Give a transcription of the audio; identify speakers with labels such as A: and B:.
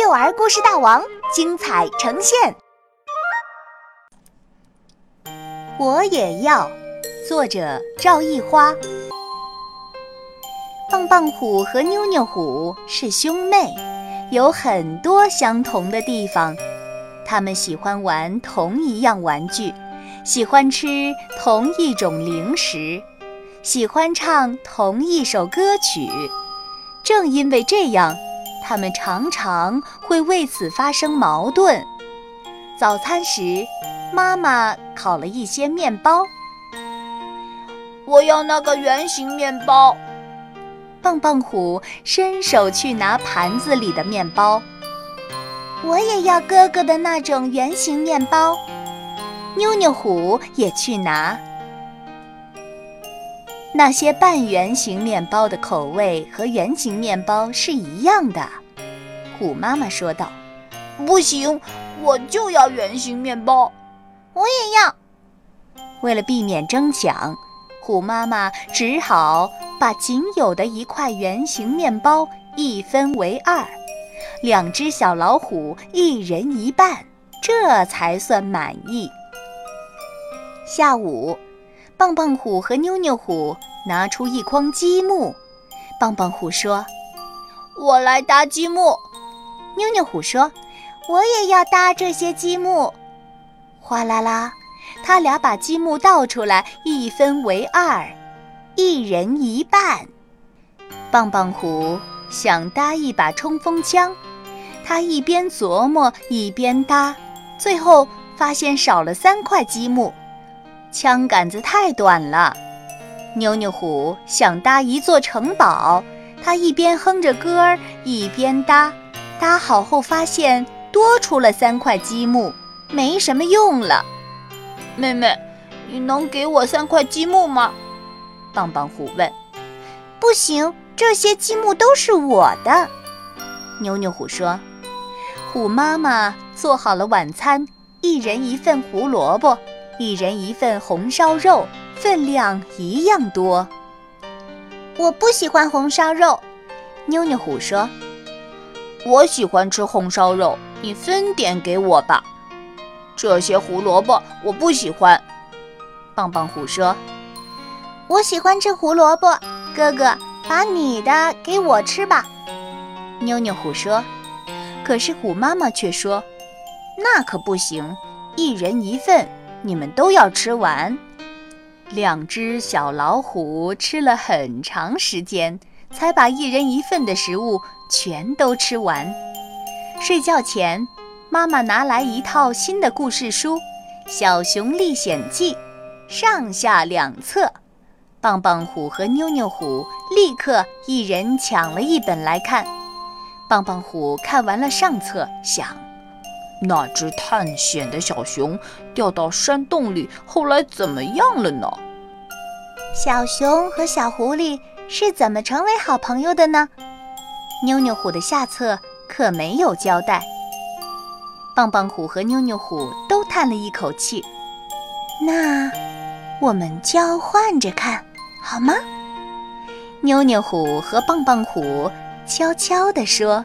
A: 幼儿故事大王精彩呈现。我也要，作者赵一花。棒棒虎和妞妞虎是兄妹，有很多相同的地方。他们喜欢玩同一样玩具，喜欢吃同一种零食，喜欢唱同一首歌曲。正因为这样，他们常常会为此发生矛盾。早餐时，妈妈烤了一些面包。
B: 我要那个圆形面包。
A: 棒棒虎伸手去拿盘子里的面包。
C: 我也要哥哥的那种圆形面包。
A: 妞妞虎也去拿。那些半圆形面包的口味和圆形面包是一样的，虎妈妈说道：“
B: 不行，我就要圆形面包。”
C: 我也要。
A: 为了避免争抢，虎妈妈只好把仅有的一块圆形面包一分为二。两只小老虎一人一半，这才算满意。下午，棒棒虎和妞妞虎拿出一筐积木。棒棒虎说：“
B: 我来搭积木。”
A: 妞妞虎说：“
C: 我也要搭这些积木。”
A: 哗啦啦，他俩把积木倒出来，一分为二，一人一半。棒棒虎想搭一把冲锋枪。他一边琢磨一边搭，最后发现少了三块积木，枪杆子太短了。妞妞虎想搭一座城堡，他一边哼着歌儿一边搭，搭好后发现多出了三块积木，没什么用了。
B: 妹妹，你能给我三块积木吗？
A: 棒棒虎问。
C: 不行，这些积木都是我的。
A: 妞妞虎说。虎妈妈做好了晚餐，一人一份胡萝卜，一人一份红烧肉，分量一样多。
C: 我不喜欢红烧肉，
A: 妞妞虎说。
B: 我喜欢吃红烧肉，你分点给我吧。这些胡萝卜我不喜欢，
A: 棒棒虎说。
C: 我喜欢吃胡萝卜，哥哥把你的给我吃吧。
A: 妞妞虎说。可是虎妈妈却说：“那可不行，一人一份，你们都要吃完。”两只小老虎吃了很长时间，才把一人一份的食物全都吃完。睡觉前，妈妈拿来一套新的故事书《小熊历险记》，上下两册。棒棒虎和妞妞虎立刻一人抢了一本来看。棒棒虎看完了上册，想：
B: 那只探险的小熊掉到山洞里，后来怎么样了呢？
C: 小熊和小狐狸是怎么成为好朋友的呢？
A: 妞妞虎的下册可没有交代。棒棒虎和妞妞虎都叹了一口气。
C: 那我们交换着看好吗？
A: 妞妞虎和棒棒虎。悄悄地说。